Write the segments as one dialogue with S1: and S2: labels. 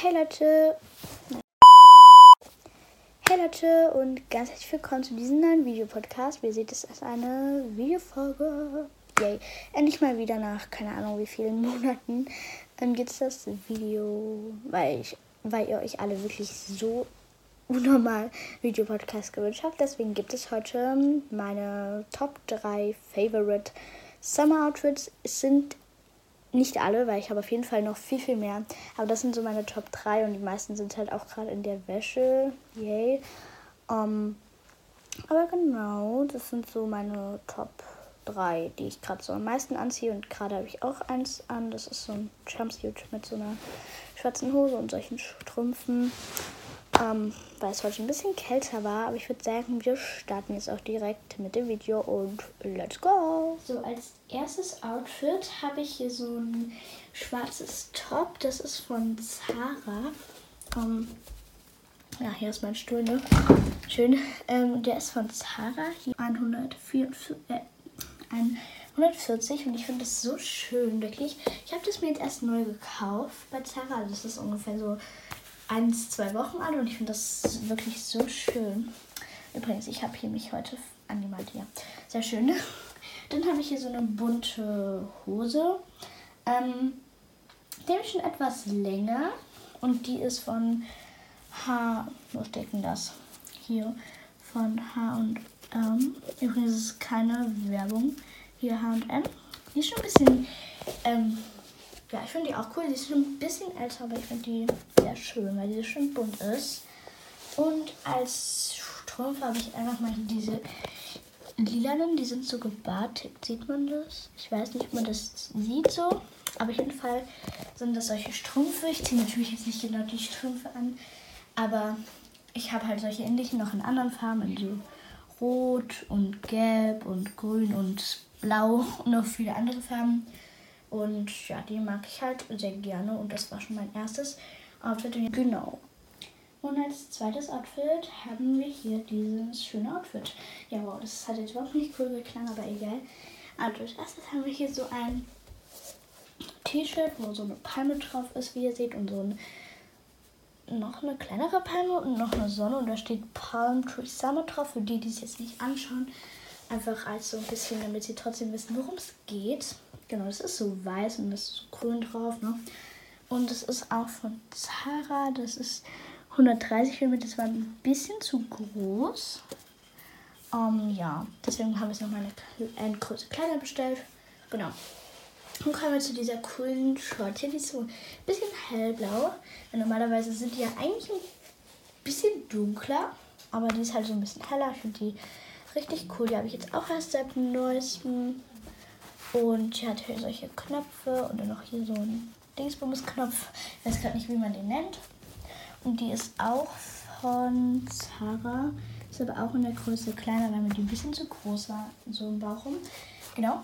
S1: Hey Leute. Hey Leute und ganz herzlich willkommen zu diesem neuen Videopodcast. Wie ihr seht, es ist eine Videofolge. Yay. Endlich mal wieder nach keine Ahnung wie vielen Monaten ähm, gibt es das Video, weil, ich, weil ihr euch alle wirklich so unnormal Videopodcast gewünscht habt. Deswegen gibt es heute meine Top 3 Favorite Summer Outfits. Es sind nicht alle, weil ich habe auf jeden Fall noch viel, viel mehr. Aber das sind so meine Top 3 und die meisten sind halt auch gerade in der Wäsche. Yay. Um, aber genau, das sind so meine Top 3, die ich gerade so am meisten anziehe. Und gerade habe ich auch eins an. Das ist so ein Jumpsuit mit so einer schwarzen Hose und solchen Strümpfen ähm, weil es heute ein bisschen kälter war. Aber ich würde sagen, wir starten jetzt auch direkt mit dem Video und let's go. So, als erstes Outfit habe ich hier so ein schwarzes Top. Das ist von Zara. Ähm, ja, hier ist mein Stuhl, ne? Schön. Ähm, der ist von Zara. Hier 144, äh, 140 und ich finde das so schön, wirklich. Ich habe das mir jetzt erst neu gekauft bei Zara. Das ist ungefähr so eins, zwei Wochen alt und ich finde das wirklich so schön. Übrigens, ich habe hier mich heute angemalt, ja. Sehr schön. Dann habe ich hier so eine bunte Hose. Ähm, die habe ich schon etwas länger und die ist von H. Wo steht denn das? Hier von H&M. Übrigens ist es keine Werbung. Hier H&M. Die ist schon ein bisschen ähm, ja, ich finde die auch cool. Die ist schon ein bisschen älter, aber ich finde die sehr schön, weil die schön bunt ist. Und als Strumpf habe ich einfach mal diese lilanen, die sind so gebartigt. Sieht man das? Ich weiß nicht, ob man das sieht so. Aber auf jeden Fall sind das solche Strümpfe. Ich ziehe natürlich jetzt nicht genau die Strümpfe an, aber ich habe halt solche ähnlichen noch in anderen Farben, in so rot und gelb und grün und blau und noch viele andere Farben. Und ja, die mag ich halt sehr gerne. Und das war schon mein erstes Outfit. Genau. Und als zweites Outfit haben wir hier dieses schöne Outfit. Ja, wow, das hat jetzt überhaupt nicht cool geklungen, aber egal. Also als erstes haben wir hier so ein T-Shirt, wo so eine Palme drauf ist, wie ihr seht. Und so ein, noch eine kleinere Palme und noch eine Sonne. Und da steht Palm Tree Summer drauf. Für die, die es jetzt nicht anschauen. Einfach als so ein bisschen, damit sie trotzdem wissen, worum es geht. Genau, das ist so weiß und das ist so grün drauf, ne? Und das ist auch von Zara. Das ist 130 mm. Das war ein bisschen zu groß. Um, ähm, ja, deswegen haben wir es nochmal eine, eine Größe kleiner bestellt. Genau. Dann kommen wir zu dieser coolen Short hier. Die ist so ein bisschen hellblau. Ja, normalerweise sind die ja eigentlich ein bisschen dunkler. Aber die ist halt so ein bisschen heller. Ich finde die richtig cool. Die habe ich jetzt auch erst seit neuestem und die hat hier solche Knöpfe und dann noch hier so ein Dingsbums-Knopf. Ich weiß gerade nicht, wie man den nennt. Und die ist auch von Zara. Ist aber auch in der Größe kleiner, weil mir die ein bisschen zu groß war. So im Bauch rum. Genau.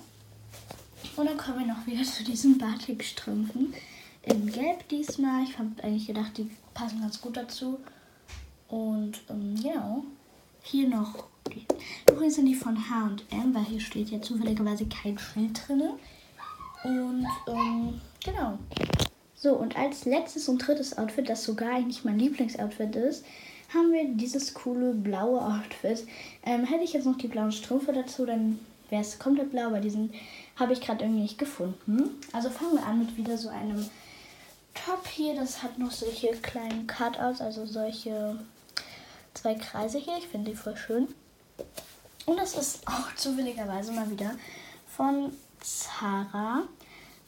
S1: Und dann kommen wir noch wieder zu diesen Batikstrümpfen. In Gelb diesmal. Ich habe eigentlich gedacht, die passen ganz gut dazu. Und ähm, genau. Hier noch. Übrigens sind die von H&M, weil hier steht ja zufälligerweise kein Schild drin. Und ähm, genau. So, und als letztes und drittes Outfit, das sogar eigentlich mein Lieblingsoutfit ist, haben wir dieses coole blaue Outfit. Ähm, hätte ich jetzt noch die blauen Strümpfe dazu, dann wäre es komplett blau, aber diesen habe ich gerade irgendwie nicht gefunden. Also fangen wir an mit wieder so einem Top hier. Das hat noch solche kleinen Cutouts, also solche zwei Kreise hier. Ich finde die voll schön. Und das ist auch zufälligerweise mal wieder von Zara.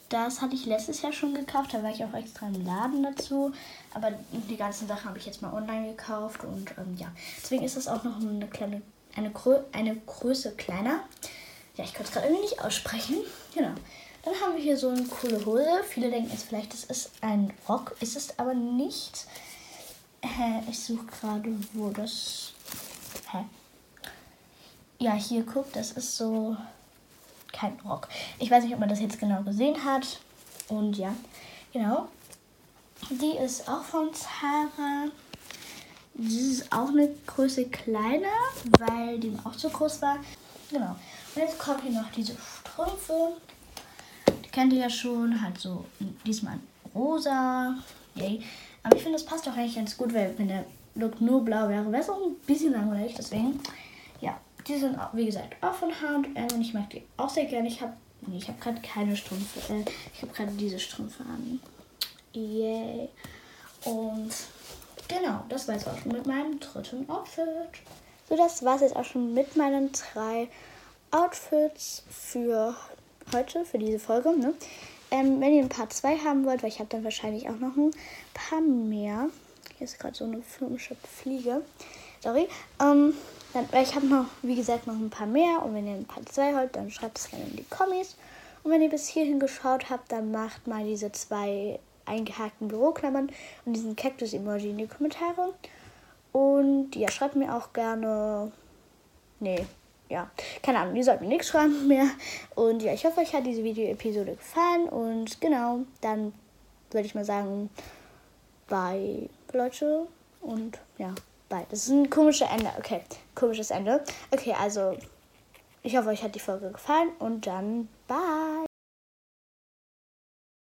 S1: Das hatte ich letztes Jahr schon gekauft, da war ich auch extra im Laden dazu. Aber die ganzen Sachen habe ich jetzt mal online gekauft und ähm, ja, deswegen ist das auch noch eine kleine, eine, Grö eine Größe kleiner. Ja, ich konnte es gerade irgendwie nicht aussprechen. Genau. Dann haben wir hier so eine coole Hose. Viele denken jetzt vielleicht, das ist ein Rock, ist es aber nicht. Hä, ich suche gerade, wo das. Hä? Ja, hier guckt, das ist so kein Rock. Ich weiß nicht, ob man das jetzt genau gesehen hat. Und ja, genau. Die ist auch von Zara. Die ist auch eine Größe kleiner, weil die auch zu groß war. Genau. Und jetzt kommen hier noch diese Strümpfe. Die kennt ihr ja schon. Halt so diesmal rosa. Yay. Aber ich finde, das passt doch eigentlich ganz gut, weil wenn der Look nur blau wäre, wäre es auch ein bisschen langweilig. Deswegen, die sind, wie gesagt, auch von H&M und ich mag die auch sehr gerne. Ich habe nee, ich habe gerade keine Strümpfe, äh, ich habe gerade diese Strümpfe an. Yay. Und genau, das war jetzt auch schon mit meinem dritten Outfit. So, das war es jetzt auch schon mit meinen drei Outfits für heute, für diese Folge. Ne? Ähm, wenn ihr ein paar zwei haben wollt, weil ich habe dann wahrscheinlich auch noch ein paar mehr. Hier ist gerade so eine filmische Fliege. Sorry. Ähm, dann, ich habe noch, wie gesagt, noch ein paar mehr. Und wenn ihr ein paar zwei wollt, dann schreibt es gerne in die Kommis. Und wenn ihr bis hierhin geschaut habt, dann macht mal diese zwei eingehakten Büroklammern und diesen Cactus-Emoji in die Kommentare. Und ja, schreibt mir auch gerne. Nee, ja, keine Ahnung, ihr sollt mir nichts schreiben mehr. Und ja, ich hoffe, euch hat diese Video-Episode gefallen. Und genau, dann würde ich mal sagen, bye, Leute. Und ja, bye. Das ist ein komisches Ende. Okay, komisches Ende. Okay, also, ich hoffe, euch hat die Folge gefallen. Und dann, bye.